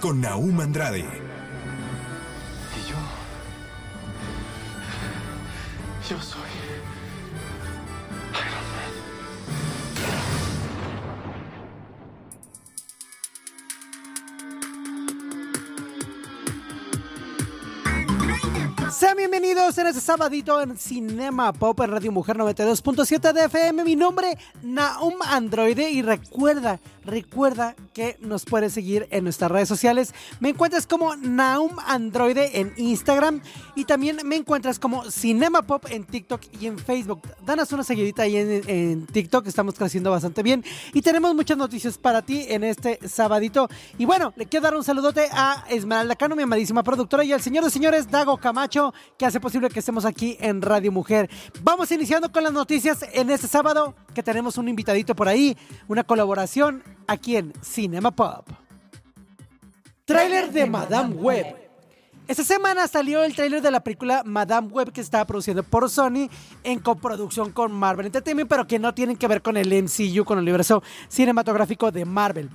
Con Naum Andrade, Y yo. Yo soy. Iron Man. Sean bienvenidos en este sabadito en Cinema Pop en Radio Mujer 92.7 de FM. Mi nombre, Naum Androide. Y recuerda, recuerda que nos puedes seguir en nuestras redes sociales. Me encuentras como Naum Androide en Instagram. Y también me encuentras como Cinema Pop en TikTok y en Facebook. Danos una seguidita ahí en, TikTok. Estamos creciendo bastante bien. Y tenemos muchas noticias para ti en este sabadito. Y bueno, le quiero dar un saludote a Esmeralda Cano, mi amadísima productora, y al señor de señores, Dago Camacho, que hace posible que estemos aquí en Radio Mujer. Vamos iniciando con las noticias en este sábado, que tenemos un invitadito por ahí, una colaboración aquí en Cinema Pop. Tráiler de Madame Web. Esta semana salió el tráiler de la película Madame Web que está produciendo por Sony en coproducción con Marvel Entertainment, pero que no tienen que ver con el MCU, con el universo cinematográfico de Marvel.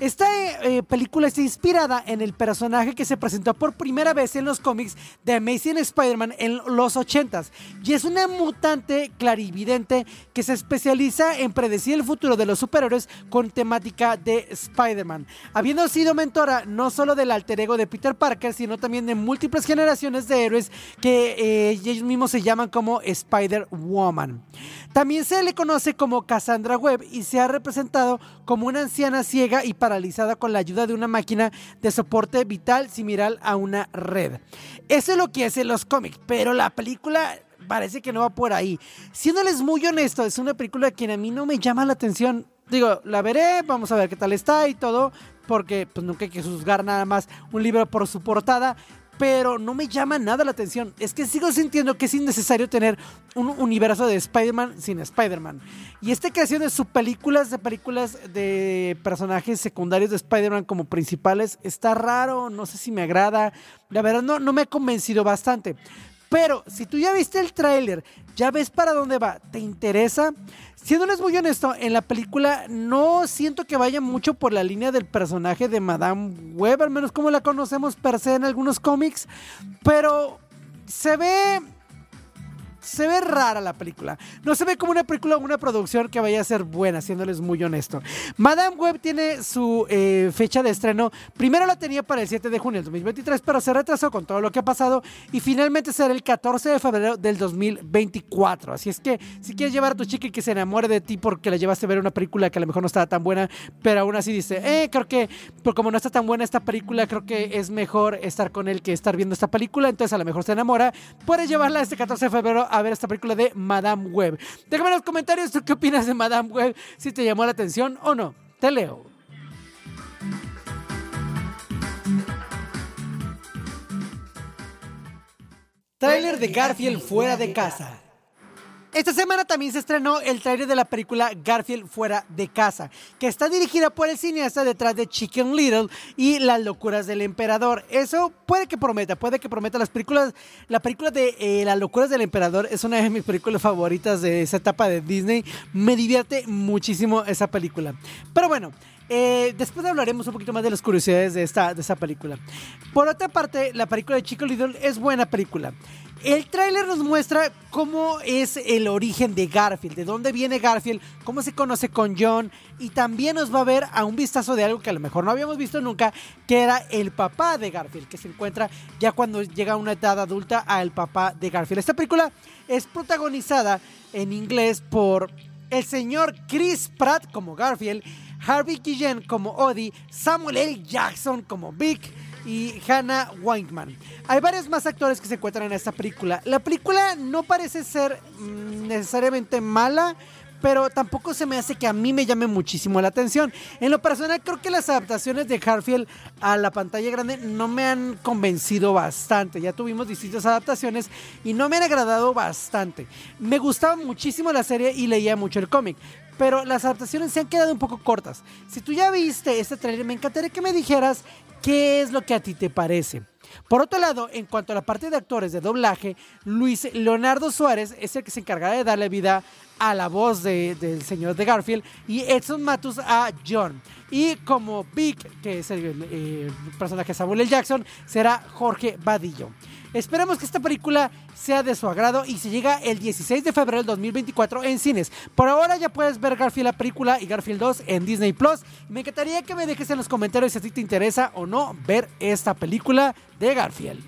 Esta eh, película está inspirada en el personaje que se presentó por primera vez en los cómics de Amazing Spider-Man en los 80s y es una mutante clarividente que se especializa en predecir el futuro de los superhéroes con temática de Spider-Man, habiendo sido mentora no solo del alter ego de Peter Parker, sino también de múltiples generaciones de héroes que eh, ellos mismos se llaman como Spider-Woman. También se le conoce como Cassandra Webb y se ha representado como una anciana ciega y paralizada con la ayuda de una máquina de soporte vital similar a una red. Eso es lo que hace los cómics, pero la película parece que no va por ahí. Siéndoles muy honesto, es una película que a mí no me llama la atención. Digo, la veré, vamos a ver qué tal está y todo, porque pues nunca hay que juzgar nada más un libro por su portada, pero no me llama nada la atención. Es que sigo sintiendo que es innecesario tener un universo de Spider-Man sin Spider-Man. Y esta creación de subpelículas, de películas de personajes secundarios de Spider-Man como principales, está raro, no sé si me agrada. La verdad no, no me ha convencido bastante. Pero si tú ya viste el tráiler, ya ves para dónde va, ¿te interesa? Siéndoles muy honesto, en la película no siento que vaya mucho por la línea del personaje de Madame Web, al menos como la conocemos per se en algunos cómics, pero se ve se ve rara la película. No se ve como una película o una producción que vaya a ser buena, siéndoles muy honesto. Madame Web tiene su eh, fecha de estreno. Primero la tenía para el 7 de junio del 2023, pero se retrasó con todo lo que ha pasado y finalmente será el 14 de febrero del 2024. Así es que si quieres llevar a tu chica y que se enamore de ti porque la llevaste a ver una película que a lo mejor no estaba tan buena, pero aún así dice, eh, creo que pero como no está tan buena esta película, creo que es mejor estar con él que estar viendo esta película, entonces a lo mejor se enamora, puedes llevarla este 14 de febrero a ver esta película de Madame Web. Déjame en los comentarios tú qué opinas de Madame Web, si te llamó la atención o no. Te leo. Trailer de Garfield fuera de casa. Esta semana también se estrenó el tráiler de la película Garfield fuera de casa, que está dirigida por el cineasta detrás de Chicken Little y Las locuras del emperador. Eso puede que prometa, puede que prometa las películas. La película de eh, Las locuras del emperador es una de mis películas favoritas de esa etapa de Disney. Me divierte muchísimo esa película. Pero bueno, eh, después hablaremos un poquito más de las curiosidades de esta, de esta película. Por otra parte, la película de Chico Little es buena película. El tráiler nos muestra cómo es el origen de Garfield, de dónde viene Garfield, cómo se conoce con John y también nos va a ver a un vistazo de algo que a lo mejor no habíamos visto nunca, que era el papá de Garfield, que se encuentra ya cuando llega a una edad adulta al papá de Garfield. Esta película es protagonizada en inglés por el señor Chris Pratt como Garfield, Harvey Guillén como Odie, Samuel L. Jackson como Vic y Hannah Weinman. Hay varios más actores que se encuentran en esta película. La película no parece ser mm, necesariamente mala, pero tampoco se me hace que a mí me llame muchísimo la atención. En lo personal, creo que las adaptaciones de Garfield a la pantalla grande no me han convencido bastante. Ya tuvimos distintas adaptaciones y no me han agradado bastante. Me gustaba muchísimo la serie y leía mucho el cómic. Pero las adaptaciones se han quedado un poco cortas. Si tú ya viste este trailer, me encantaría que me dijeras qué es lo que a ti te parece. Por otro lado, en cuanto a la parte de actores de doblaje, Luis Leonardo Suárez es el que se encargará de darle vida a la voz de- del señor de Garfield y Edson Matus a John. Y como Vic, que es el eh, personaje de Samuel L. Jackson, será Jorge Vadillo. Esperemos que esta película sea de su agrado y se llega el 16 de febrero del 2024 en cines. Por ahora ya puedes ver Garfield la película y Garfield 2 en Disney Plus. Me encantaría que me dejes en los comentarios si a ti te interesa o no ver esta película de Garfield.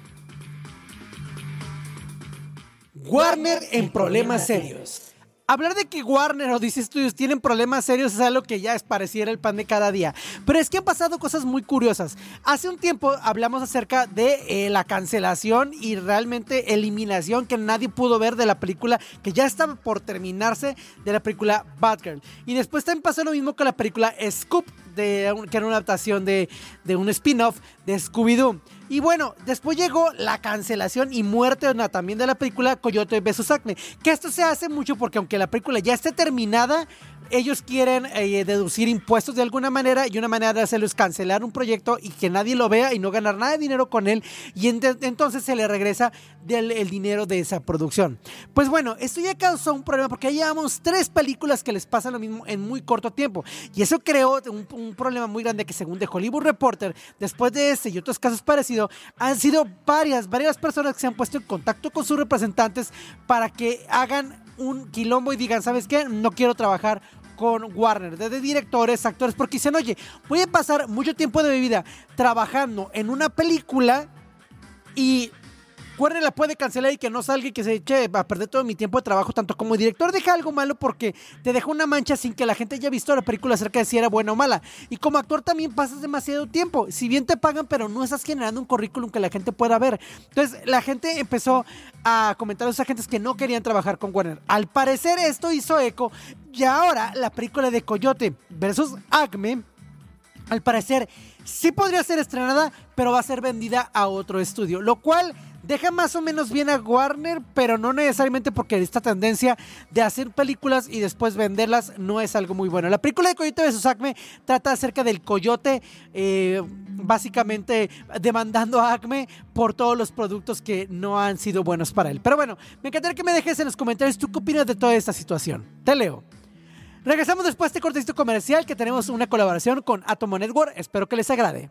Warner en problemas serios. Hablar de que Warner o DC Studios tienen problemas serios es algo que ya es pareciera el pan de cada día. Pero es que han pasado cosas muy curiosas. Hace un tiempo hablamos acerca de eh, la cancelación y realmente eliminación que nadie pudo ver de la película que ya estaba por terminarse de la película Batgirl. Y después también pasó lo mismo con la película Scoop, que era una adaptación de, de un spin-off de Scooby-Doo. Y bueno, después llegó la cancelación y muerte también de la película Coyote vs. Acme. Que esto se hace mucho porque aunque la película ya esté terminada, ellos quieren eh, deducir impuestos de alguna manera y una manera de hacerlo es cancelar un proyecto y que nadie lo vea y no ganar nada de dinero con él y ent- entonces se le regresa el dinero de esa producción. Pues bueno, esto ya causó un problema porque ya llevamos tres películas que les pasa lo mismo en muy corto tiempo y eso creó un, un problema muy grande que según The Hollywood Reporter, después de este y otros casos parecidos, han sido varias, varias personas que se han puesto en contacto con sus representantes para que hagan un quilombo y digan, ¿sabes qué? No quiero trabajar con Warner, desde directores, actores, porque dicen, oye, voy a pasar mucho tiempo de mi vida trabajando en una película y Warner la puede cancelar y que no salga y que se eche a perder todo mi tiempo de trabajo, tanto como director deja algo malo porque te deja una mancha sin que la gente haya visto la película acerca de si era buena o mala. Y como actor también pasas demasiado tiempo. Si bien te pagan, pero no estás generando un currículum que la gente pueda ver. Entonces la gente empezó a comentar a los agentes que no querían trabajar con Warner. Al parecer esto hizo eco y ahora la película de Coyote versus Acme al parecer sí podría ser estrenada, pero va a ser vendida a otro estudio, lo cual deja más o menos bien a Warner, pero no necesariamente porque esta tendencia de hacer películas y después venderlas no es algo muy bueno. La película de Coyote vs. Acme trata acerca del coyote, eh, básicamente demandando a Acme por todos los productos que no han sido buenos para él. Pero bueno, me encantaría que me dejes en los comentarios tú qué opinas de toda esta situación. Te leo. Regresamos después de este cortecito comercial que tenemos una colaboración con Atomo Network. Espero que les agrade.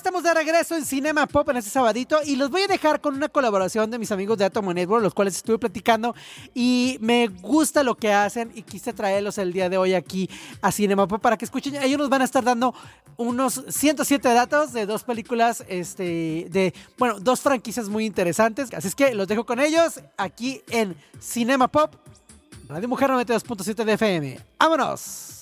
Estamos de regreso en Cinema Pop en este sabadito y los voy a dejar con una colaboración de mis amigos de Atomo Network, los cuales estuve platicando y me gusta lo que hacen y quise traerlos el día de hoy aquí a Cinema Pop para que escuchen. Ellos nos van a estar dando unos 107 datos de dos películas, este, de, bueno, dos franquicias muy interesantes. Así es que los dejo con ellos aquí en Cinema Pop, Radio Mujer 92.7 de FM. ¡Vámonos!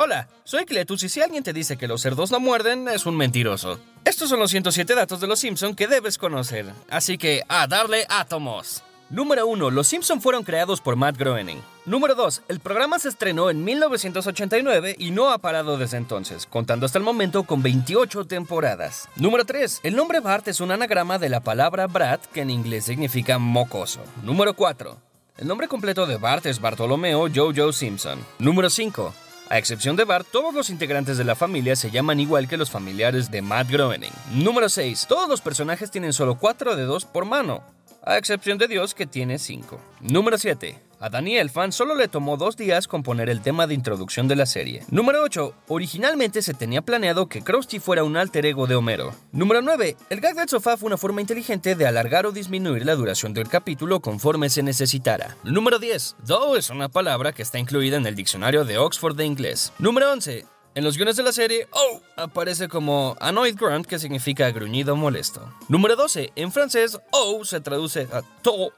Hola, soy Cletus y si alguien te dice que los cerdos no muerden, es un mentiroso. Estos son los 107 datos de los Simpson que debes conocer, así que a darle átomos. Número 1. Los Simpson fueron creados por Matt Groening. Número 2. El programa se estrenó en 1989 y no ha parado desde entonces, contando hasta el momento con 28 temporadas. Número 3. El nombre Bart es un anagrama de la palabra Brat, que en inglés significa mocoso. Número 4. El nombre completo de Bart es Bartolomeo Jojo Simpson. Número 5. A excepción de Bart, todos los integrantes de la familia se llaman igual que los familiares de Matt Groening. Número 6. Todos los personajes tienen solo 4 dedos por mano, a excepción de Dios que tiene 5. Número 7. A Danny Elfman solo le tomó dos días componer el tema de introducción de la serie. Número 8. Originalmente se tenía planeado que Krusty fuera un alter ego de Homero. Número 9. El gag del sofá fue una forma inteligente de alargar o disminuir la duración del capítulo conforme se necesitara. Número 10. Do es una palabra que está incluida en el diccionario de Oxford de inglés. Número 11. En los guiones de la serie, oh, aparece como annoyed grunt, que significa gruñido molesto. Número 12. En francés, oh se traduce a to.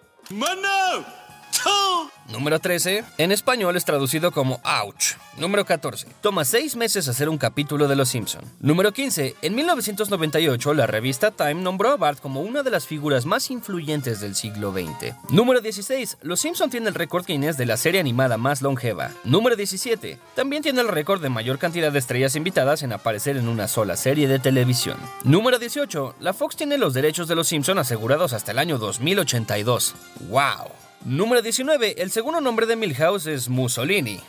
Número 13. En español es traducido como ouch. Número 14. Toma seis meses hacer un capítulo de Los Simpson. Número 15. En 1998, la revista Time nombró a Bart como una de las figuras más influyentes del siglo XX. Número 16. Los Simpson tiene el récord Guinness de la serie animada más longeva. Número 17. También tiene el récord de mayor cantidad de estrellas invitadas en aparecer en una sola serie de televisión. Número 18. La Fox tiene los derechos de Los Simpson asegurados hasta el año 2082. ¡Wow! Número 19. El segundo nombre de Milhouse es Mussolini.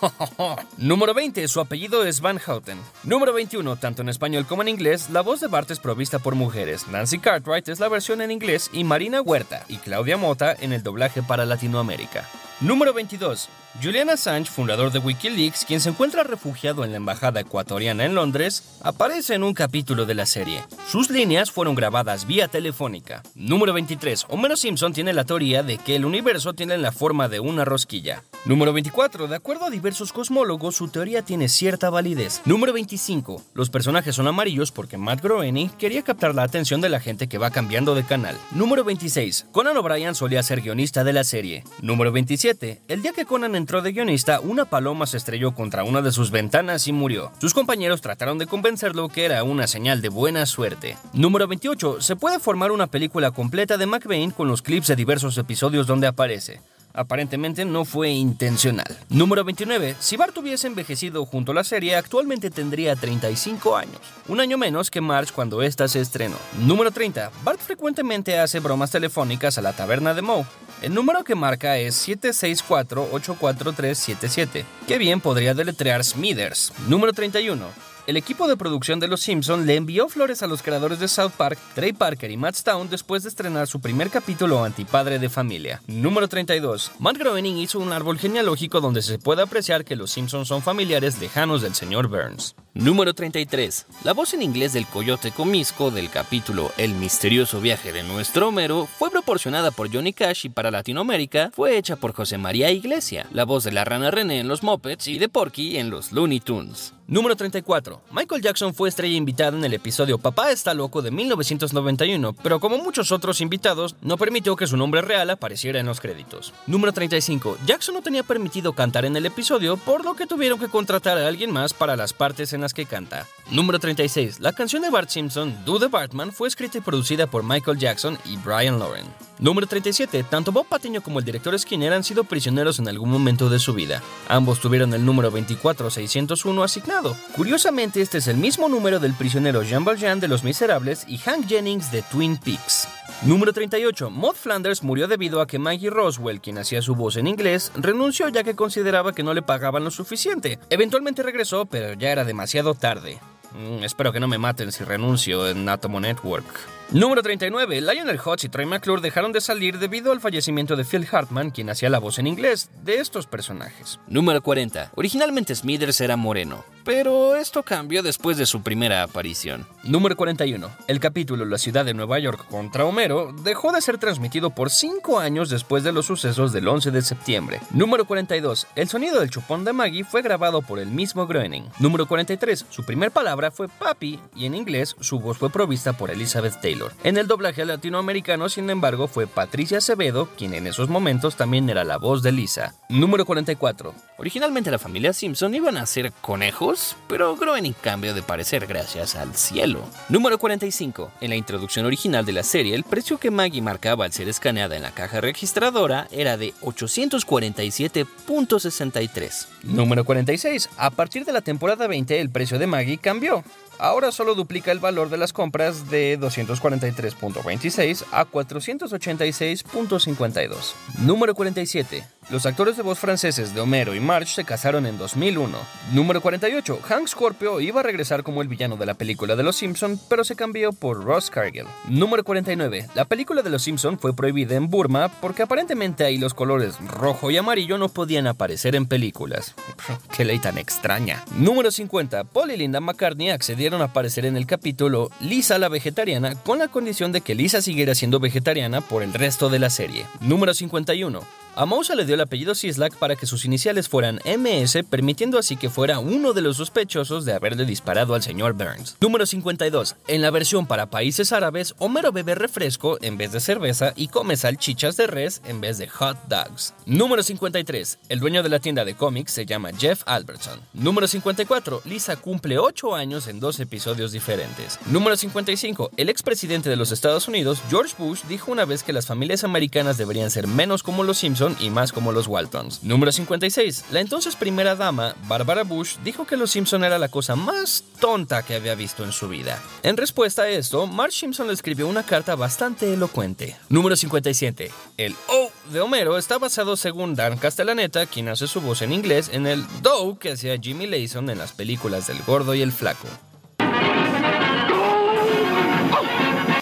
Número 20. Su apellido es Van Houten. Número 21. Tanto en español como en inglés, la voz de Bart es provista por mujeres. Nancy Cartwright es la versión en inglés y Marina Huerta y Claudia Mota en el doblaje para Latinoamérica. Número 22. Julian Assange, fundador de Wikileaks, quien se encuentra refugiado en la embajada ecuatoriana en Londres, aparece en un capítulo de la serie. Sus líneas fueron grabadas vía telefónica. Número 23. Homero Simpson tiene la teoría de que el universo tiene la forma de una rosquilla. Número 24. De acuerdo a diversos cosmólogos, su teoría tiene cierta validez. Número 25. Los personajes son amarillos porque Matt Groening quería captar la atención de la gente que va cambiando de canal. Número 26. Conan O'Brien solía ser guionista de la serie. Número 27. El día que Conan entró de guionista, una paloma se estrelló contra una de sus ventanas y murió. Sus compañeros trataron de convencerlo que era una señal de buena suerte. Número 28. Se puede formar una película completa de McBain con los clips de diversos episodios donde aparece. Aparentemente no fue intencional. Número 29. Si Bart hubiese envejecido junto a la serie, actualmente tendría 35 años, un año menos que Marge cuando ésta se estrenó. Número 30. Bart frecuentemente hace bromas telefónicas a la taberna de Moe. El número que marca es 764-84377, que bien podría deletrear Smithers. Número 31. El equipo de producción de Los Simpson le envió flores a los creadores de South Park, Trey Parker y Matt Stone después de estrenar su primer capítulo antipadre de familia. Número 32. Matt Groening hizo un árbol genealógico donde se puede apreciar que los Simpsons son familiares lejanos del señor Burns. Número 33. La voz en inglés del coyote comisco del capítulo El misterioso viaje de nuestro Homero fue proporcionada por Johnny Cash y para Latinoamérica fue hecha por José María Iglesia, la voz de la rana René en los Muppets y de Porky en los Looney Tunes. Número 34. Michael Jackson fue estrella invitada en el episodio Papá está loco de 1991, pero como muchos otros invitados, no permitió que su nombre real apareciera en los créditos. Número 35. Jackson no tenía permitido cantar en el episodio, por lo que tuvieron que contratar a alguien más para las partes en las que canta. Número 36. La canción de Bart Simpson, Do the Bartman, fue escrita y producida por Michael Jackson y Brian Lauren. Número 37. Tanto Bob Patiño como el director Skinner han sido prisioneros en algún momento de su vida. Ambos tuvieron el número 24601 asignado. Curiosamente, este es el mismo número del prisionero Jean Valjean de Los Miserables y Hank Jennings de Twin Peaks. Número 38. Maud Flanders murió debido a que Maggie Roswell, quien hacía su voz en inglés, renunció ya que consideraba que no le pagaban lo suficiente. Eventualmente regresó, pero ya era demasiado tarde. Mm, espero que no me maten si renuncio en Atomo Network. Número 39. Lionel Hutz y Troy McClure dejaron de salir debido al fallecimiento de Phil Hartman, quien hacía la voz en inglés de estos personajes. Número 40. Originalmente Smithers era moreno, pero esto cambió después de su primera aparición. Número 41. El capítulo La ciudad de Nueva York contra Homero dejó de ser transmitido por 5 años después de los sucesos del 11 de septiembre. Número 42. El sonido del chupón de Maggie fue grabado por el mismo Groening. Número 43. Su primer palabra fue papi y en inglés su voz fue provista por Elizabeth Taylor. En el doblaje latinoamericano, sin embargo, fue Patricia Acevedo, quien en esos momentos también era la voz de Lisa. Número 44. Originalmente la familia Simpson iban a ser conejos, pero Groening cambió de parecer gracias al cielo. Número 45. En la introducción original de la serie, el precio que Maggie marcaba al ser escaneada en la caja registradora era de 847.63. Número 46. A partir de la temporada 20, el precio de Maggie cambió. Ahora solo duplica el valor de las compras de 243.26 a 486.52. Número 47. Los actores de voz franceses de Homero y Marge se casaron en 2001. Número 48. Hank Scorpio iba a regresar como el villano de la película de Los Simpson, pero se cambió por Ross Cargill. Número 49. La película de Los Simpson fue prohibida en Burma porque aparentemente ahí los colores rojo y amarillo no podían aparecer en películas. Qué ley tan extraña. Número 50. Paul y Linda McCartney accedieron a aparecer en el capítulo Lisa la vegetariana con la condición de que Lisa siguiera siendo vegetariana por el resto de la serie. Número 51. A Mouse le dio el apellido Sislak para que sus iniciales fueran MS, permitiendo así que fuera uno de los sospechosos de haberle disparado al señor Burns. Número 52. En la versión para países árabes, Homero bebe refresco en vez de cerveza y come salchichas de res en vez de hot dogs. Número 53. El dueño de la tienda de cómics se llama Jeff Albertson. Número 54. Lisa cumple 8 años en dos episodios diferentes. Número 55. El expresidente de los Estados Unidos, George Bush, dijo una vez que las familias americanas deberían ser menos como los Simpsons y más como los Waltons. Número 56. La entonces primera dama, Barbara Bush, dijo que los Simpson era la cosa más tonta que había visto en su vida. En respuesta a esto, Marge Simpson le escribió una carta bastante elocuente. Número 57. El O de Homero está basado según Dan Castellaneta, quien hace su voz en inglés, en el Do que hacía Jimmy Layson en las películas del Gordo y el Flaco.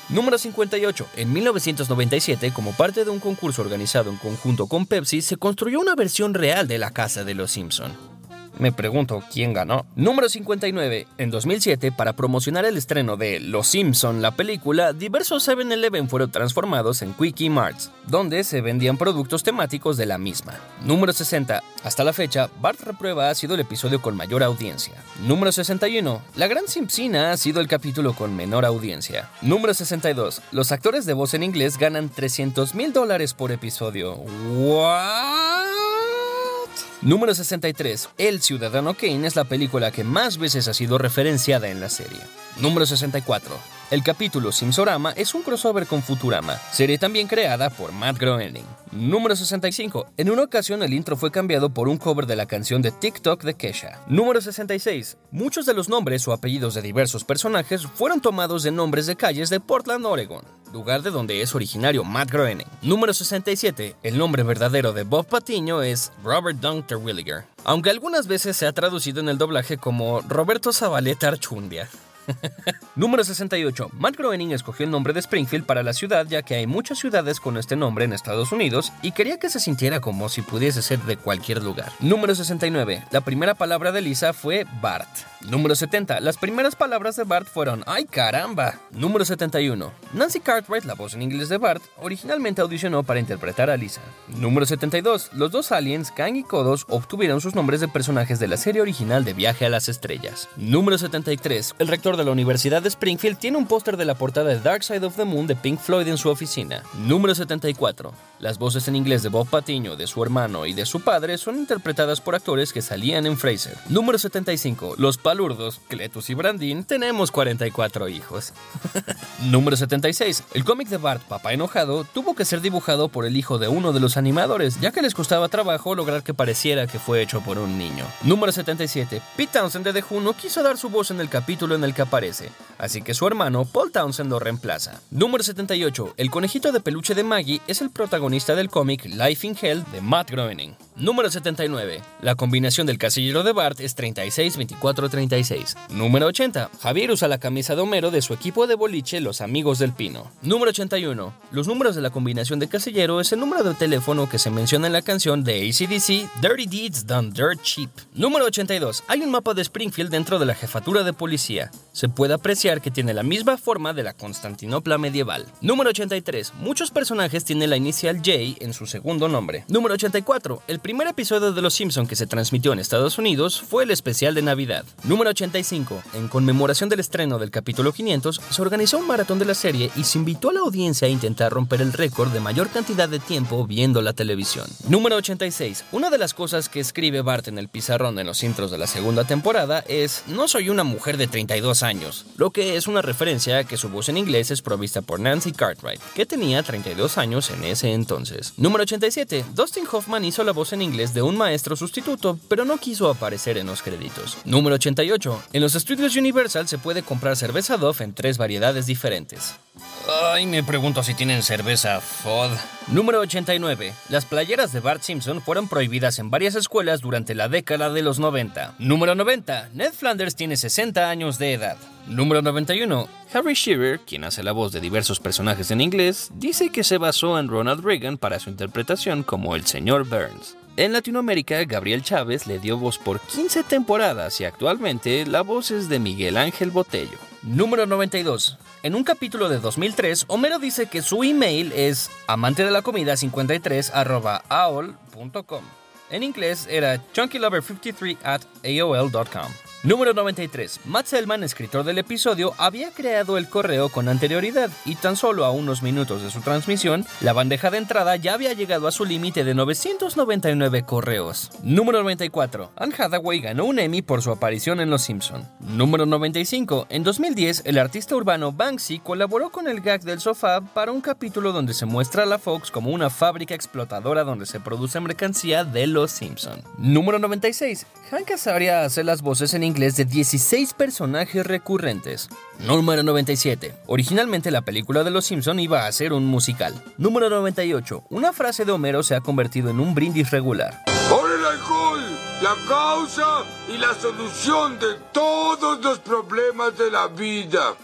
Número 58. En 1997, como parte de un concurso organizado en conjunto con Pepsi, se construyó una versión real de la casa de los Simpson. Me pregunto quién ganó. Número 59. En 2007, para promocionar el estreno de Los Simpson, la película, diversos 7-Eleven fueron transformados en Quickie Marts, donde se vendían productos temáticos de la misma. Número 60. Hasta la fecha, Bart Reprueba ha sido el episodio con mayor audiencia. Número 61. La Gran Simpsina ha sido el capítulo con menor audiencia. Número 62. Los actores de voz en inglés ganan 300 mil dólares por episodio. ¿What? Número 63. El Ciudadano Kane es la película que más veces ha sido referenciada en la serie. Número 64. El capítulo Simsorama es un crossover con Futurama, serie también creada por Matt Groening. Número 65. En una ocasión el intro fue cambiado por un cover de la canción de TikTok de Kesha. Número 66. Muchos de los nombres o apellidos de diversos personajes fueron tomados de nombres de calles de Portland, Oregon, lugar de donde es originario Matt Groening. Número 67. El nombre verdadero de Bob Patiño es Robert Dunk Terwilliger, aunque algunas veces se ha traducido en el doblaje como Roberto Zabaleta Archundia. Número 68. Matt Groening escogió el nombre de Springfield para la ciudad ya que hay muchas ciudades con este nombre en Estados Unidos y quería que se sintiera como si pudiese ser de cualquier lugar. Número 69. La primera palabra de Lisa fue Bart. Número 70. Las primeras palabras de Bart fueron ¡Ay caramba! Número 71. Nancy Cartwright, la voz en inglés de Bart, originalmente audicionó para interpretar a Lisa. Número 72. Los dos aliens, Kang y Kodos, obtuvieron sus nombres de personajes de la serie original de Viaje a las Estrellas. Número 73. El rector de la Universidad de Springfield tiene un póster de la portada de Dark Side of the Moon de Pink Floyd en su oficina. Número 74. Las voces en inglés de Bob Patiño, de su hermano y de su padre son interpretadas por actores que salían en Fraser. Número 75. Los palurdos, Cletus y Brandin, tenemos 44 hijos. Número 76. El cómic de Bart, Papá Enojado, tuvo que ser dibujado por el hijo de uno de los animadores, ya que les costaba trabajo lograr que pareciera que fue hecho por un niño. Número 77. Pete Townsend de The Who no quiso dar su voz en el capítulo en el que aparece, así que su hermano Paul Townsend lo reemplaza. Número 78. El conejito de peluche de Maggie es el protagonista del cómic Life in Hell de Matt Groening. Número 79. La combinación del casillero de Bart es 36-24-36. Número 80. Javier usa la camisa de Homero de su equipo de boliche Los Amigos del Pino. Número 81. Los números de la combinación de casillero es el número de teléfono que se menciona en la canción de ACDC Dirty Deeds Done Dirt Cheap. Número 82. Hay un mapa de Springfield dentro de la jefatura de policía. Se puede apreciar que tiene la misma forma de la Constantinopla medieval. Número 83. Muchos personajes tienen la inicial J en su segundo nombre. Número 84. El primer episodio de Los Simpson que se transmitió en Estados Unidos fue el especial de Navidad. Número 85. En conmemoración del estreno del capítulo 500, se organizó un maratón de la serie y se invitó a la audiencia a intentar romper el récord de mayor cantidad de tiempo viendo la televisión. Número 86. Una de las cosas que escribe Bart en el pizarrón en los intros de la segunda temporada es No soy una mujer de 32 lo que es una referencia a que su voz en inglés es provista por Nancy Cartwright, que tenía 32 años en ese entonces. Número 87. Dustin Hoffman hizo la voz en inglés de un maestro sustituto, pero no quiso aparecer en los créditos. Número 88. En los estudios Universal se puede comprar cerveza Dove en tres variedades diferentes. Ay, me pregunto si tienen cerveza FOD. Número 89. Las playeras de Bart Simpson fueron prohibidas en varias escuelas durante la década de los 90. Número 90. Ned Flanders tiene 60 años de edad. Número 91. Harry Shearer, quien hace la voz de diversos personajes en inglés, dice que se basó en Ronald Reagan para su interpretación como el señor Burns. En Latinoamérica, Gabriel Chávez le dio voz por 15 temporadas y actualmente la voz es de Miguel Ángel Botello. Número 92. En un capítulo de 2003, Homero dice que su email es amante de la comida 53 aol.com. En inglés era chunkylover53 at aol.com. Número 93. Matt Selman, escritor del episodio, había creado el correo con anterioridad y tan solo a unos minutos de su transmisión, la bandeja de entrada ya había llegado a su límite de 999 correos. Número 94. Anne Hathaway ganó un Emmy por su aparición en Los Simpson. Número 95. En 2010, el artista urbano Banksy colaboró con el gag del sofá para un capítulo donde se muestra a la Fox como una fábrica explotadora donde se produce mercancía de Los Simpson. Número 96. Hank Azaria hace las voces en inglés de 16 personajes recurrentes. Número 97. Originalmente la película de Los Simpson iba a ser un musical. Número 98. Una frase de Homero se ha convertido en un brindis regular. Por el la causa y la solución de todos los problemas de la vida.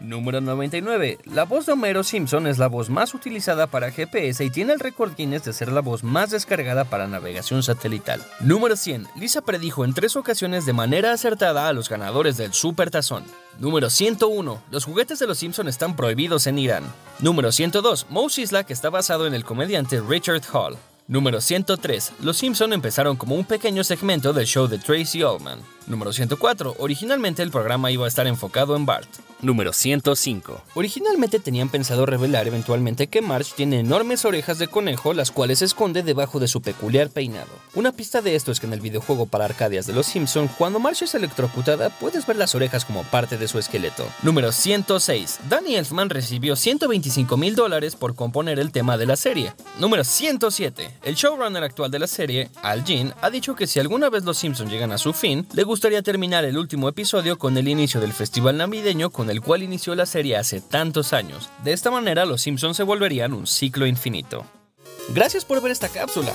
Número 99. La voz de Homero Simpson es la voz más utilizada para GPS y tiene el récord Guinness de ser la voz más descargada para navegación satelital. Número 100. Lisa predijo en tres ocasiones de manera acertada a los ganadores del Super Tazón. Número 101. Los juguetes de los Simpson están prohibidos en Irán. Número 102. Mouse Isla, que está basado en el comediante Richard Hall. Número 103. Los Simpson empezaron como un pequeño segmento del show de Tracy Ullman. Número 104. Originalmente el programa iba a estar enfocado en Bart. Número 105. Originalmente tenían pensado revelar eventualmente que Marge tiene enormes orejas de conejo, las cuales se esconde debajo de su peculiar peinado. Una pista de esto es que en el videojuego para arcadias de Los Simpson, cuando Marge es electrocutada, puedes ver las orejas como parte de su esqueleto. Número 106. Danny Elfman recibió 125 mil dólares por componer el tema de la serie. Número 107. El showrunner actual de la serie, Al Jean, ha dicho que si alguna vez Los Simpson llegan a su fin, le gustaría terminar el último episodio con el inicio del festival navideño con el cual inició la serie hace tantos años. De esta manera, los Simpsons se volverían un ciclo infinito. Gracias por ver esta cápsula.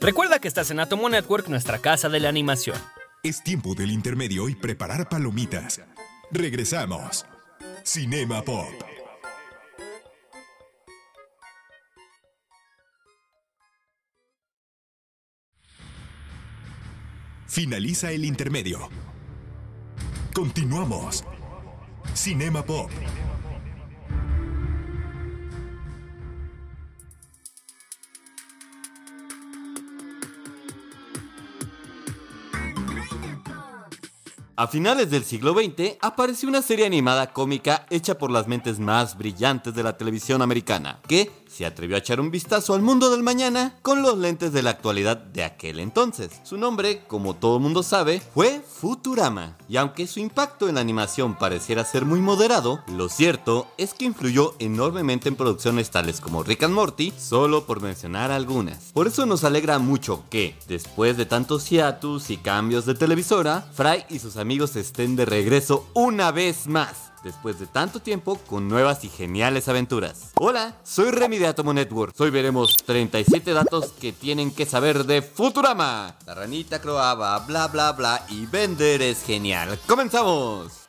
Recuerda que estás en Atomo Network, nuestra casa de la animación. Es tiempo del intermedio y preparar palomitas. Regresamos. Cinema Pop. Finaliza el intermedio. Continuamos. Cinema Pop. A finales del siglo XX apareció una serie animada cómica hecha por las mentes más brillantes de la televisión americana, que se atrevió a echar un vistazo al mundo del mañana con los lentes de la actualidad de aquel entonces. Su nombre, como todo mundo sabe, fue Futurama, y aunque su impacto en la animación pareciera ser muy moderado, lo cierto es que influyó enormemente en producciones tales como Rick and Morty, solo por mencionar algunas. Por eso nos alegra mucho que, después de tantos hiatus y cambios de televisora, Fry y sus amigos estén de regreso una vez más después de tanto tiempo con nuevas y geniales aventuras. Hola, soy Remy de Atomo Network. Hoy veremos 37 datos que tienen que saber de Futurama. La ranita croaba, bla bla bla y vender es genial. ¡Comenzamos!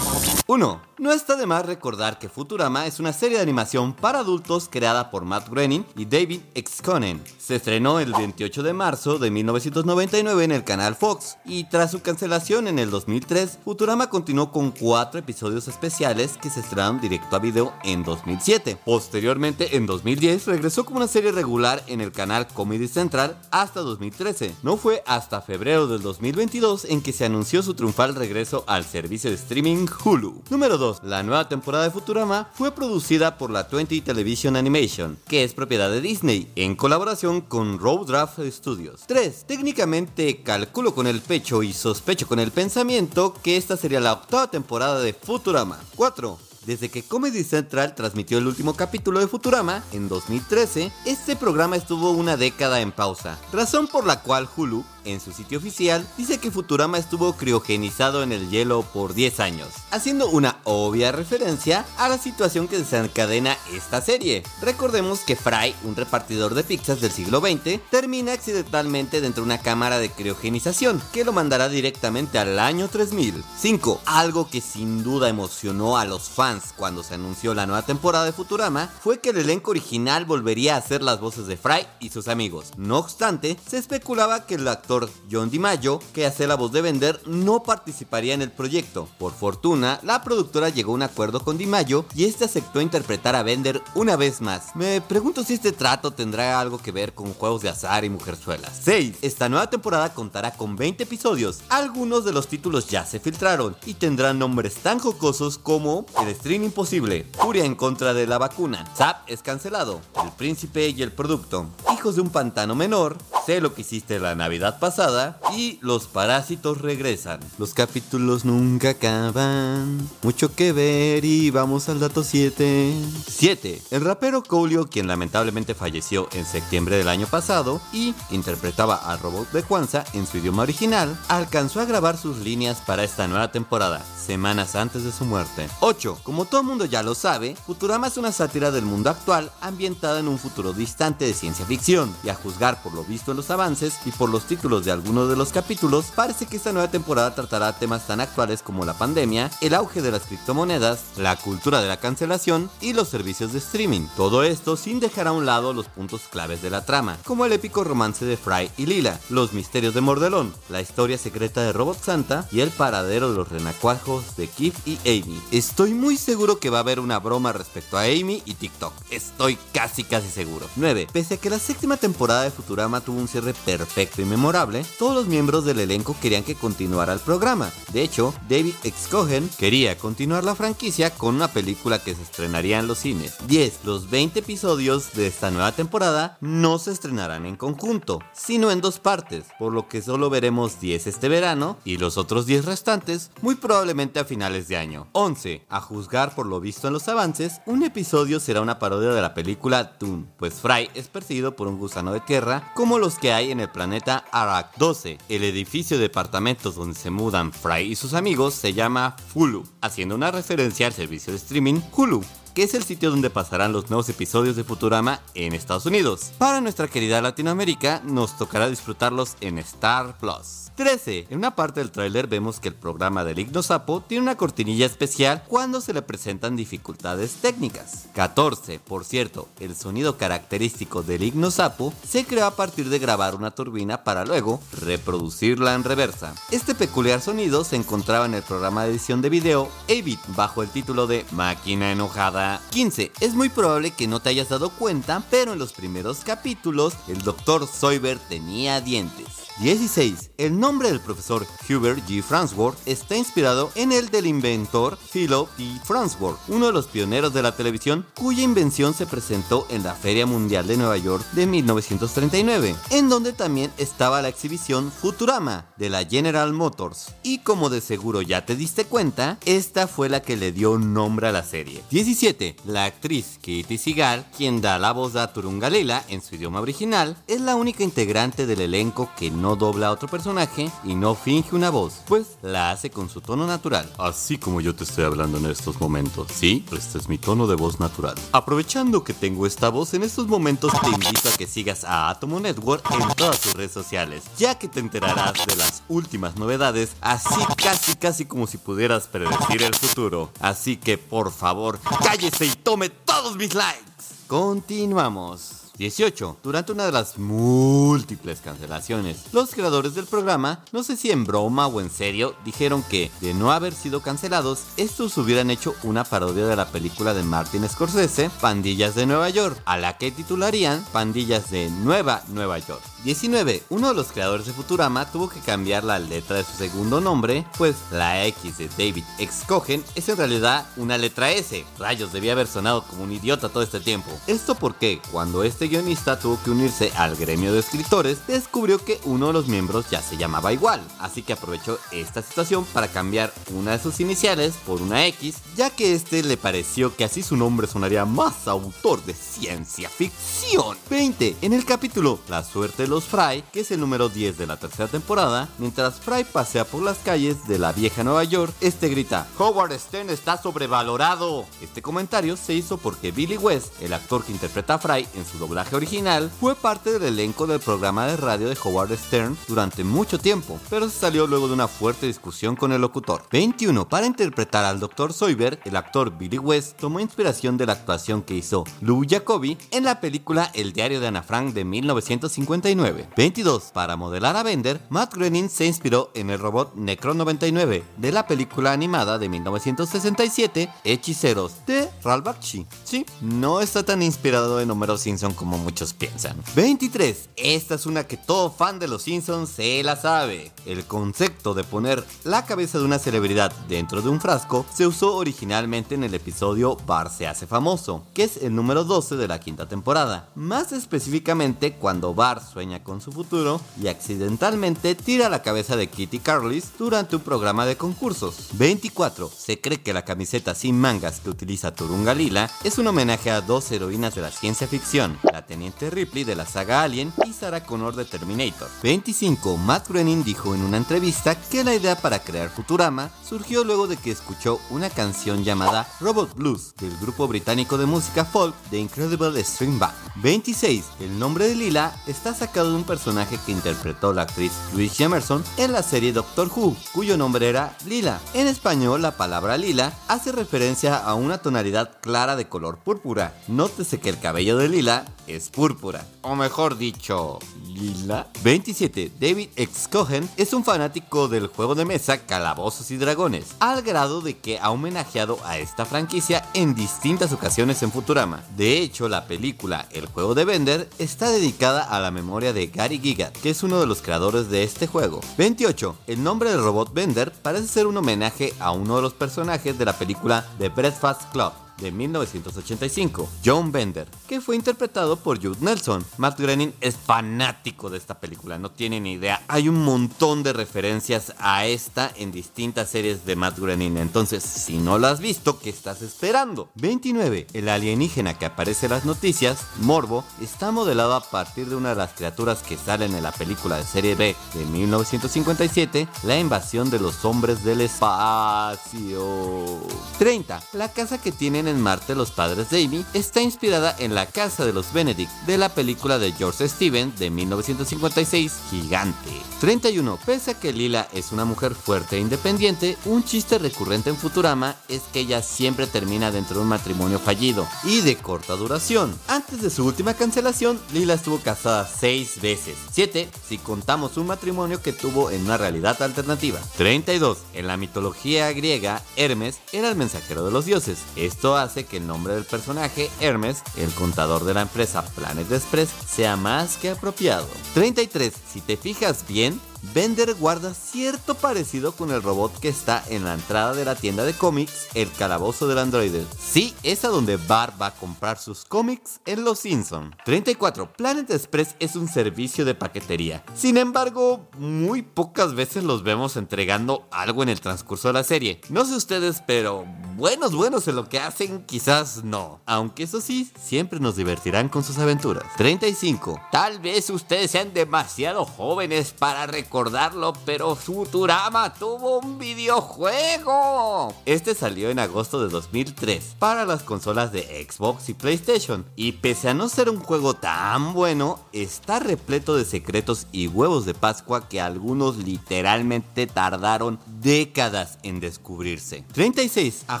Uno. No está de más recordar que Futurama es una serie de animación para adultos creada por Matt Groening y David X. Conan. Se estrenó el 28 de marzo de 1999 en el canal Fox y tras su cancelación en el 2003, Futurama continuó con cuatro episodios especiales que se estrenaron directo a video en 2007. Posteriormente, en 2010, regresó como una serie regular en el canal Comedy Central hasta 2013. No fue hasta febrero del 2022 en que se anunció su triunfal regreso al servicio de streaming Hulu. Número 2. La nueva temporada de Futurama fue producida por la 20 Television Animation, que es propiedad de Disney, en colaboración con Road Draft Studios. 3. Técnicamente calculo con el pecho y sospecho con el pensamiento que esta sería la octava temporada de Futurama. 4. Desde que Comedy Central transmitió el último capítulo de Futurama en 2013, este programa estuvo una década en pausa, razón por la cual Hulu en su sitio oficial dice que Futurama estuvo criogenizado en el hielo por 10 años, haciendo una obvia referencia a la situación que desencadena esta serie. Recordemos que Fry, un repartidor de pizzas del siglo XX, termina accidentalmente dentro de una cámara de criogenización que lo mandará directamente al año 3000. 5. Algo que sin duda emocionó a los fans cuando se anunció la nueva temporada de Futurama fue que el elenco original volvería a hacer las voces de Fry y sus amigos. No obstante, se especulaba que el actor John DiMaggio, que hace la voz de Bender, no participaría en el proyecto. Por fortuna, la productora llegó a un acuerdo con DiMaggio y este aceptó interpretar a Bender una vez más. Me pregunto si este trato tendrá algo que ver con juegos de azar y mujerzuelas. 6. Esta nueva temporada contará con 20 episodios. Algunos de los títulos ya se filtraron y tendrán nombres tan jocosos como Stream Imposible, Furia en contra de la vacuna, Zap es cancelado, El Príncipe y el Producto, Hijos de un Pantano Menor, Sé lo que hiciste la Navidad pasada y los parásitos regresan. Los capítulos nunca acaban. Mucho que ver y vamos al dato 7. 7. El rapero Coolio, quien lamentablemente falleció en septiembre del año pasado y interpretaba al robot de Kwanzaa en su idioma original, alcanzó a grabar sus líneas para esta nueva temporada, semanas antes de su muerte. 8. Como todo mundo ya lo sabe, Futurama es una sátira del mundo actual ambientada en un futuro distante de ciencia ficción, y a juzgar por lo visto en avances y por los títulos de algunos de los capítulos, parece que esta nueva temporada tratará temas tan actuales como la pandemia, el auge de las criptomonedas, la cultura de la cancelación y los servicios de streaming. Todo esto sin dejar a un lado los puntos claves de la trama, como el épico romance de Fry y Lila, los misterios de Mordelón, la historia secreta de Robot Santa y el paradero de los renacuajos de Kif y Amy. Estoy muy seguro que va a haber una broma respecto a Amy y TikTok. Estoy casi casi seguro. 9. Pese a que la séptima temporada de Futurama tuvo un cierre perfecto y memorable, todos los miembros del elenco querían que continuara el programa. De hecho, David X. Cohen quería continuar la franquicia con una película que se estrenaría en los cines. 10. Los 20 episodios de esta nueva temporada no se estrenarán en conjunto, sino en dos partes, por lo que solo veremos 10 este verano y los otros 10 restantes muy probablemente a finales de año. 11. A juzgar por lo visto en los avances, un episodio será una parodia de la película Toon, pues Fry es perseguido por un gusano de tierra como los que hay en el planeta Arak. 12. El edificio de departamentos donde se mudan Fry y sus amigos se llama Hulu, haciendo una referencia al servicio de streaming Hulu es el sitio donde pasarán los nuevos episodios de Futurama en Estados Unidos. Para nuestra querida Latinoamérica, nos tocará disfrutarlos en Star Plus. 13. En una parte del tráiler vemos que el programa del Igno Sapo tiene una cortinilla especial cuando se le presentan dificultades técnicas. 14. Por cierto, el sonido característico del Igno Sapo se creó a partir de grabar una turbina para luego reproducirla en reversa. Este peculiar sonido se encontraba en el programa de edición de video Avit bajo el título de Máquina Enojada. 15. Es muy probable que no te hayas dado cuenta, pero en los primeros capítulos el Dr. Soyber tenía dientes. 16. El nombre del profesor Hubert G. Farnsworth está inspirado en el del inventor Philip T. Farnsworth, uno de los pioneros de la televisión cuya invención se presentó en la Feria Mundial de Nueva York de 1939, en donde también estaba la exhibición Futurama de la General Motors. Y como de seguro ya te diste cuenta, esta fue la que le dio nombre a la serie. 17. La actriz Katie Seagal, quien da la voz a Turungalela en su idioma original, es la única integrante del elenco que no dobla a otro personaje y no finge una voz, pues la hace con su tono natural. Así como yo te estoy hablando en estos momentos. Sí, este es mi tono de voz natural. Aprovechando que tengo esta voz, en estos momentos te invito a que sigas a Atomo Network en todas sus redes sociales, ya que te enterarás de las últimas novedades, así casi casi como si pudieras predecir el futuro. Así que por favor, cállese y tome todos mis likes. Continuamos. 18. Durante una de las múltiples cancelaciones, los creadores del programa, no sé si en broma o en serio, dijeron que, de no haber sido cancelados, estos hubieran hecho una parodia de la película de Martin Scorsese, Pandillas de Nueva York, a la que titularían Pandillas de Nueva Nueva York. 19. Uno de los creadores de Futurama tuvo que cambiar la letra de su segundo nombre, pues la X de David X Cohen es en realidad una letra S. Rayos, debía haber sonado como un idiota todo este tiempo. Esto porque, cuando este guionista tuvo que unirse al gremio de escritores, descubrió que uno de los miembros ya se llamaba igual, así que aprovechó esta situación para cambiar una de sus iniciales por una X, ya que este le pareció que así su nombre sonaría más autor de ciencia ficción. 20. En el capítulo La suerte los Fry, que es el número 10 de la tercera temporada, mientras Fry pasea por las calles de la vieja Nueva York, este grita, Howard Stern está sobrevalorado. Este comentario se hizo porque Billy West, el actor que interpreta a Fry en su doblaje original, fue parte del elenco del programa de radio de Howard Stern durante mucho tiempo, pero se salió luego de una fuerte discusión con el locutor. 21. Para interpretar al Dr. Soyber, el actor Billy West tomó inspiración de la actuación que hizo Lou Jacobi en la película El diario de Ana Frank de 1959. 22. Para modelar a Bender, Matt Groening se inspiró en el robot Necron 99 de la película animada de 1967 Hechiceros de Ralph Bakshi. Sí, no está tan inspirado en Homero Simpson como muchos piensan. 23. Esta es una que todo fan de los Simpsons se la sabe. El concepto de poner la cabeza de una celebridad dentro de un frasco se usó originalmente en el episodio Bar se hace famoso, que es el número 12 de la quinta temporada. Más específicamente cuando Bar sueña con su futuro y accidentalmente tira la cabeza de Kitty Carlis durante un programa de concursos. 24. Se cree que la camiseta sin mangas que utiliza Turunga Lila es un homenaje a dos heroínas de la ciencia ficción, la teniente Ripley de la saga Alien y Sarah Connor de Terminator. 25. Matt Groening dijo en una entrevista que la idea para crear Futurama surgió luego de que escuchó una canción llamada Robot Blues del grupo británico de música folk The Incredible String Band. 26. El nombre de Lila está sacado de un personaje que interpretó la actriz Louise Emerson en la serie Doctor Who, cuyo nombre era Lila. En español, la palabra lila hace referencia a una tonalidad clara de color púrpura. Nótese que el cabello de Lila es púrpura, o mejor dicho, lila. 27. David X. Cohen es un fanático del juego de mesa Calabozos y Dragones, al grado de que ha homenajeado a esta franquicia en distintas ocasiones en Futurama. De hecho, la película El juego de Bender está dedicada a la memoria de Gary Gigat, que es uno de los creadores de este juego. 28. El nombre del robot Bender parece ser un homenaje a uno de los personajes de la película The Breakfast Club de 1985, John Bender, que fue interpretado por Jude Nelson. Matt Groening es fanático de esta película, no tiene ni idea. Hay un montón de referencias a esta en distintas series de Matt Groening, entonces si no lo has visto, ¿qué estás esperando? 29. El alienígena que aparece en las noticias, Morbo, está modelado a partir de una de las criaturas que salen en la película de serie B de 1957, La invasión de los hombres del espacio. 30. La casa que tienen en Marte los padres de Amy está inspirada en la casa de los Benedict de la película de George Stevens de 1956, Gigante. 31. Pese a que Lila es una mujer fuerte e independiente, un chiste recurrente en Futurama es que ella siempre termina dentro de un matrimonio fallido y de corta duración. Antes de su última cancelación, Lila estuvo casada 6 veces, 7 si contamos un matrimonio que tuvo en una realidad alternativa. 32. En la mitología griega, Hermes era el mensajero de los dioses. Esto hace que el nombre del personaje, Hermes, el contador de la empresa Planet Express, sea más que apropiado. 33. Si te fijas bien, Bender guarda cierto parecido con el robot que está en la entrada de la tienda de cómics, el calabozo del androide. Sí, es a donde Bart va a comprar sus cómics en Los Simpson. 34. Planet Express es un servicio de paquetería. Sin embargo, muy pocas veces los vemos entregando algo en el transcurso de la serie. No sé ustedes, pero buenos, buenos en lo que hacen, quizás no. Aunque eso sí, siempre nos divertirán con sus aventuras. 35. Tal vez ustedes sean demasiado jóvenes para recordarlo, pero Futurama tuvo un videojuego. Este salió en agosto de 2003 para las consolas de Xbox y PlayStation. Y pese a no ser un juego tan bueno, está repleto de secretos y huevos de Pascua que algunos literalmente tardaron décadas en descubrirse. 36. A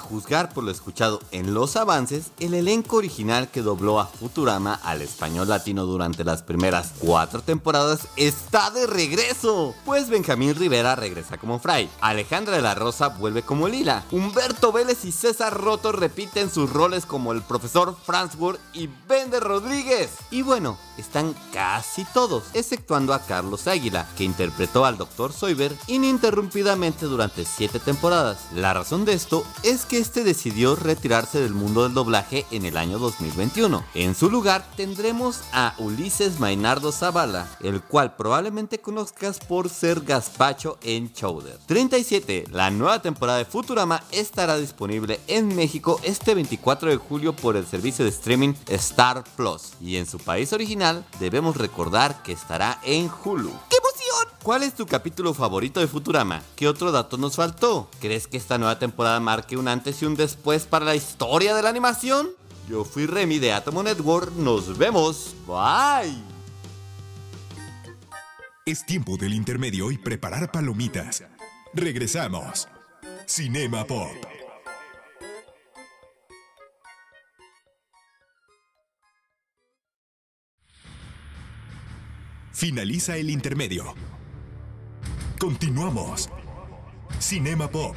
juzgar por lo escuchado en los avances, el elenco original que dobló a Futurama al español latino durante las primeras cuatro temporadas está de regreso. Pues Benjamín Rivera regresa como Fry, Alejandra de la Rosa vuelve como Lila, Humberto Vélez y César Roto repiten sus roles como el profesor Franzburg y Bender Rodríguez. Y bueno, están casi todos, exceptuando a Carlos Águila, que interpretó al Dr. Soyber ininterrumpidamente durante 7 temporadas. La razón de esto es que este decidió retirarse del mundo del doblaje en el año 2021. En su lugar tendremos a Ulises Mainardo Zavala, el cual probablemente conozcas por ser gazpacho en Chowder. 37. La nueva temporada de Futurama estará disponible en México este 24 de julio por el servicio de streaming Star Plus y en su país original debemos recordar que estará en Hulu. ¡Qué emoción! ¿Cuál es tu capítulo favorito de Futurama? ¿Qué otro dato nos faltó? ¿Crees que esta nueva temporada marque un antes y un después para la historia de la animación? Yo fui Remy de Atomo Network, nos vemos, bye. Es tiempo del intermedio y preparar palomitas. Regresamos. Cinema Pop. Finaliza el intermedio. Continuamos. Cinema Pop.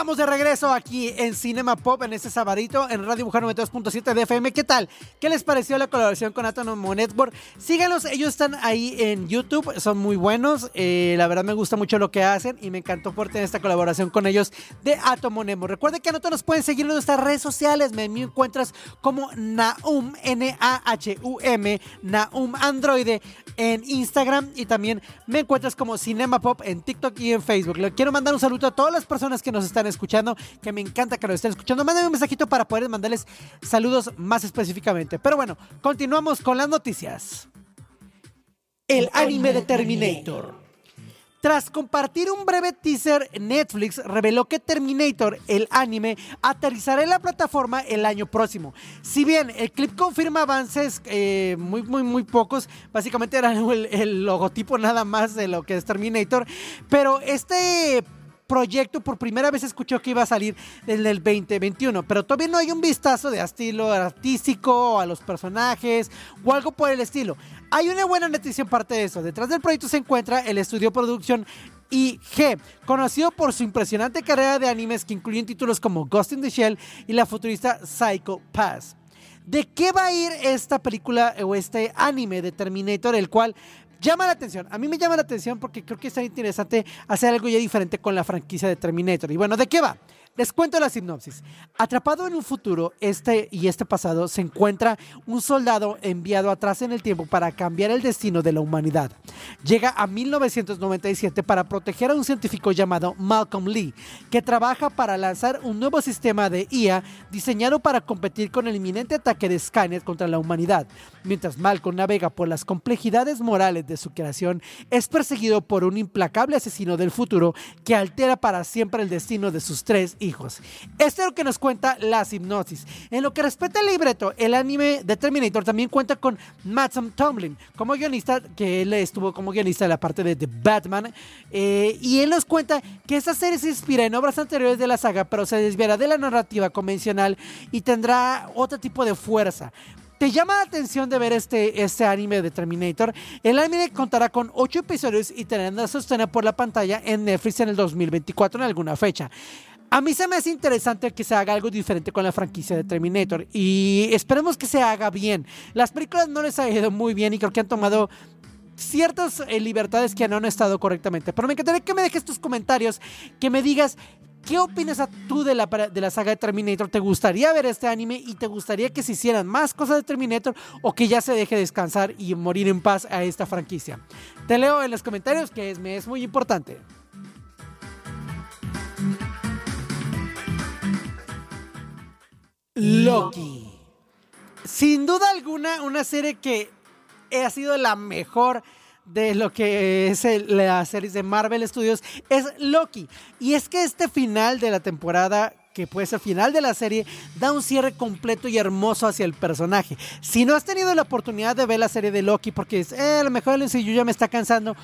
Estamos de regreso aquí en Cinema Pop en este sabadito en Radio Mujer 92.7 de FM. ¿Qué tal? ¿Qué les pareció la colaboración con Atomo Network? Síganos, ellos están ahí en YouTube, son muy buenos. eh, la verdad me gusta mucho lo que hacen y me encantó por tener esta colaboración con ellos de Atomo Network. Recuerden que a nosotros nos pueden seguir en nuestras redes sociales. Me, me encuentras como Naum, N-A-H-U-M, Naum Androide en Instagram y también me encuentras como Cinema Pop en TikTok y en Facebook. Le quiero mandar un saludo a todas las personas que nos están escuchando, que me encanta que nos estén escuchando. Mándenme un mensajito para poder mandarles saludos más específicamente. Pero bueno, continuamos con las noticias. El anime de Terminator. Tras compartir un breve teaser, Netflix reveló que Terminator, el anime, aterrizará en la plataforma el año próximo. Si bien el clip confirma avances eh, muy, muy, muy pocos, básicamente era el, el logotipo nada más de lo que es Terminator, pero este proyecto por primera vez escuchó que iba a salir en el 2021, pero todavía no hay un vistazo de estilo artístico a los personajes o algo por el estilo. Hay una buena noticia en parte de eso. Detrás del proyecto se encuentra el estudio producción IG, conocido por su impresionante carrera de animes que incluyen títulos como Ghost in the Shell y la futurista Psycho Pass. ¿De qué va a ir esta película o este anime de Terminator, el cual llama la atención? A mí me llama la atención porque creo que está interesante hacer algo ya diferente con la franquicia de Terminator. Y bueno, ¿de qué va? Les cuento la sinopsis. Atrapado en un futuro, este y este pasado, se encuentra un soldado enviado atrás en el tiempo para cambiar el destino de la humanidad. Llega a 1997 para proteger a un científico llamado Malcolm Lee, que trabaja para lanzar un nuevo sistema de IA diseñado para competir con el inminente ataque de Skynet contra la humanidad. Mientras Malcolm navega por las complejidades morales de su creación, es perseguido por un implacable asesino del futuro que altera para siempre el destino de sus tres hijos. Esto es lo que nos cuenta la hipnosis. En lo que respecta al libreto, el anime de Terminator también cuenta con Matson Tomlin como guionista, que él estuvo como guionista de la parte de The Batman, eh, y él nos cuenta que esta serie se inspira en obras anteriores de la saga, pero se desviará de la narrativa convencional y tendrá otro tipo de fuerza. ¿Te llama la atención de ver este, este anime de Terminator? El anime contará con 8 episodios y tendrá sostener por la pantalla en Netflix en el 2024 en alguna fecha. A mí se me hace interesante que se haga algo diferente con la franquicia de Terminator y esperemos que se haga bien. Las películas no les ha ido muy bien y creo que han tomado ciertas eh, libertades que no han estado correctamente. Pero me encantaría que me dejes tus comentarios, que me digas ¿Qué opinas tú de la, de la saga de Terminator? ¿Te gustaría ver este anime y te gustaría que se hicieran más cosas de Terminator o que ya se deje descansar y morir en paz a esta franquicia? Te leo en los comentarios que es, me es muy importante. Loki. Sin duda alguna, una serie que ha sido la mejor de lo que es la serie de Marvel Studios es Loki. Y es que este final de la temporada que puede ser final de la serie, da un cierre completo y hermoso hacia el personaje. Si no has tenido la oportunidad de ver la serie de Loki, porque es, eh, a lo mejor el sencillo ya me está cansando,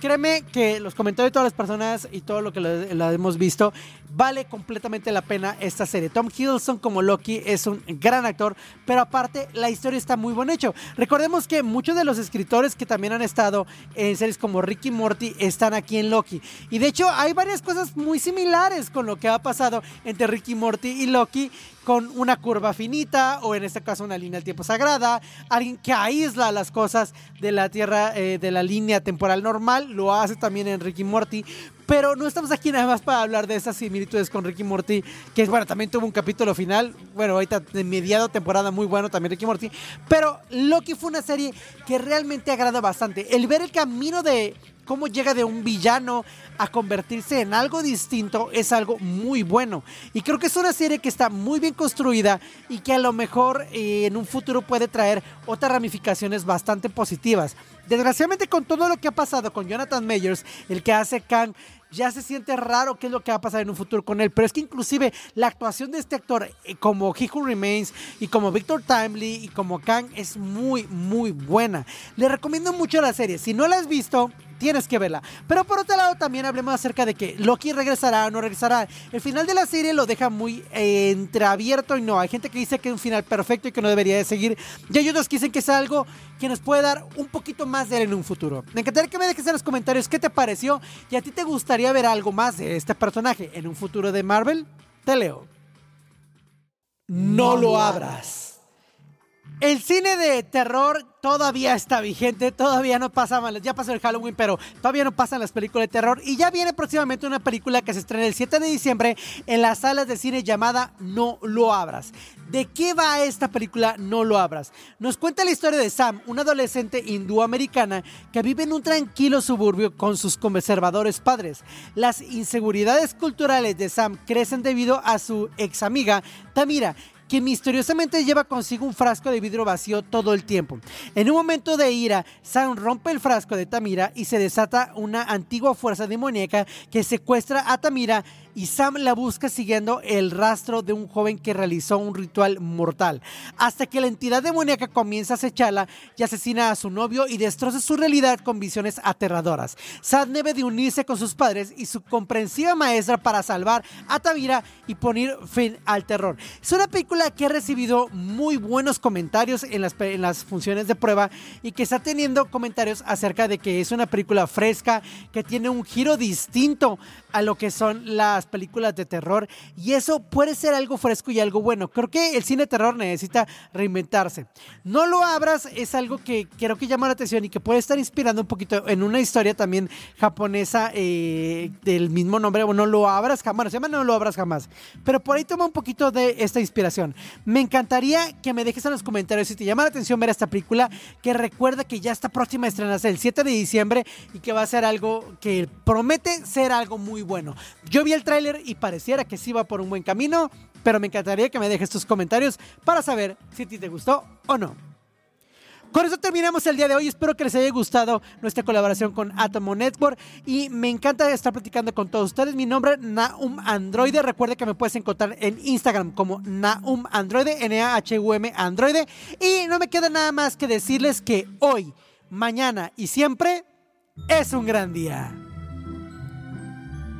créeme que los comentarios de todas las personas y todo lo que la hemos visto vale completamente la pena esta serie. Tom Hiddleston como Loki es un gran actor, pero aparte la historia está muy buen hecho. Recordemos que muchos de los escritores que también han estado en series como Ricky Morty están aquí en Loki. Y de hecho hay varias cosas muy similares con lo que ha pasado entre Ricky Morty y Loki con una curva finita o en este caso una línea del tiempo sagrada, alguien que aísla las cosas de la Tierra, eh, de la línea temporal normal, lo hace también en Ricky Morty, pero no estamos aquí nada más para hablar de esas similitudes con Ricky Morty, que bueno, también tuvo un capítulo final, bueno, ahorita de mediado temporada muy bueno también Ricky Morty, pero Loki fue una serie que realmente agrada bastante. El ver el camino de cómo llega de un villano a convertirse en algo distinto es algo muy bueno. Y creo que es una serie que está muy bien construida y que a lo mejor eh, en un futuro puede traer otras ramificaciones bastante positivas. Desgraciadamente con todo lo que ha pasado con Jonathan Mayers, el que hace Kang, ya se siente raro qué es lo que va a pasar en un futuro con él. Pero es que inclusive la actuación de este actor, eh, como He Who Remains y como Victor Timely y como Kang, es muy, muy buena. Le recomiendo mucho la serie. Si no la has visto, tienes que verla. Pero por otro lado, también hablemos acerca de que Loki regresará o no regresará. El final de la serie lo deja muy eh, entreabierto y no. Hay gente que dice que es un final perfecto y que no debería de seguir. Y hay otros que dicen que es algo que nos puede dar un poquito más de él en un futuro. Me encantaría que me dejes en los comentarios qué te pareció y a ti te gustaría ver algo más de este personaje en un futuro de Marvel. Te leo. No lo abras. El cine de terror todavía está vigente, todavía no pasaban, ya pasó el Halloween, pero todavía no pasan las películas de terror y ya viene próximamente una película que se estrena el 7 de diciembre en las salas de cine llamada No lo abras. ¿De qué va esta película No lo abras? Nos cuenta la historia de Sam, una adolescente hindúamericana que vive en un tranquilo suburbio con sus conservadores padres. Las inseguridades culturales de Sam crecen debido a su ex amiga Tamira, que misteriosamente lleva consigo un frasco de vidrio vacío todo el tiempo. En un momento de ira, Sam rompe el frasco de Tamira y se desata una antigua fuerza demoníaca que secuestra a Tamira y Sam la busca siguiendo el rastro de un joven que realizó un ritual mortal, hasta que la entidad demoníaca comienza a acecharla y asesina a su novio y destroza su realidad con visiones aterradoras. Sam debe de unirse con sus padres y su comprensiva maestra para salvar a Tamira y poner fin al terror. Es una película que ha recibido muy buenos comentarios en las funciones de prueba y que está teniendo comentarios acerca de que es una película fresca, que tiene un giro distinto a lo que son las películas de terror y eso puede ser algo fresco y algo bueno. Creo que el cine de terror necesita reinventarse. No lo abras es algo que creo que llama la atención y que puede estar inspirando un poquito en una historia también japonesa eh, del mismo nombre. O no lo abras jamás, se llama No lo abras jamás. Pero por ahí toma un poquito de esta inspiración. Me encantaría que me dejes en los comentarios si te llama la atención ver esta película, que recuerda que ya está próxima a estrenarse el 7 de diciembre y que va a ser algo que promete ser algo muy bueno. Yo vi el y pareciera que sí va por un buen camino, pero me encantaría que me dejes tus comentarios para saber si a ti te gustó o no. Con eso terminamos el día de hoy. Espero que les haya gustado nuestra colaboración con Atomo Network. Y me encanta estar platicando con todos ustedes. Mi nombre es Naum Androide. Recuerda que me puedes encontrar en Instagram como Naum Androide, N-A-H-U-M Androide. Y no me queda nada más que decirles que hoy, mañana y siempre es un gran día.